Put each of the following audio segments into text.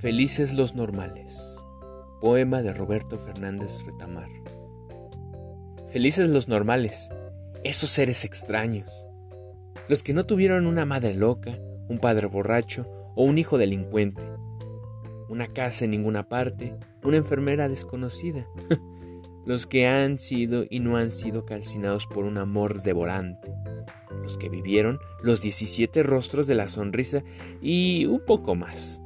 Felices los normales. Poema de Roberto Fernández Retamar. Felices los normales, esos seres extraños. Los que no tuvieron una madre loca, un padre borracho o un hijo delincuente. Una casa en ninguna parte, una enfermera desconocida. los que han sido y no han sido calcinados por un amor devorante. Los que vivieron los 17 rostros de la sonrisa y un poco más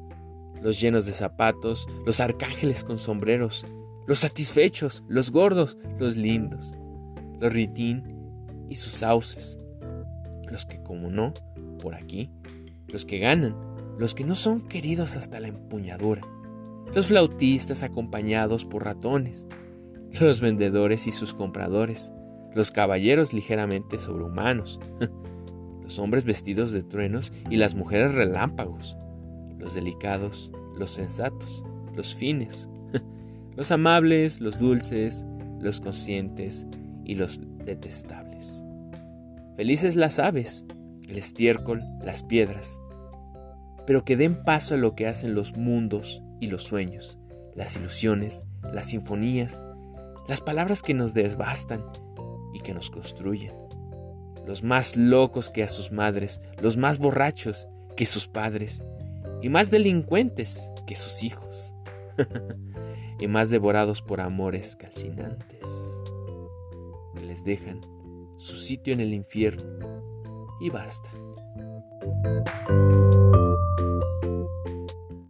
los llenos de zapatos, los arcángeles con sombreros, los satisfechos, los gordos, los lindos, los ritín y sus sauces, los que como no, por aquí, los que ganan, los que no son queridos hasta la empuñadura, los flautistas acompañados por ratones, los vendedores y sus compradores, los caballeros ligeramente sobrehumanos, los hombres vestidos de truenos y las mujeres relámpagos, los delicados, los sensatos, los fines, los amables, los dulces, los conscientes y los detestables. Felices las aves, el estiércol, las piedras, pero que den paso a lo que hacen los mundos y los sueños, las ilusiones, las sinfonías, las palabras que nos desbastan y que nos construyen. Los más locos que a sus madres, los más borrachos que sus padres, y más delincuentes que sus hijos, y más devorados por amores calcinantes, que les dejan su sitio en el infierno y basta.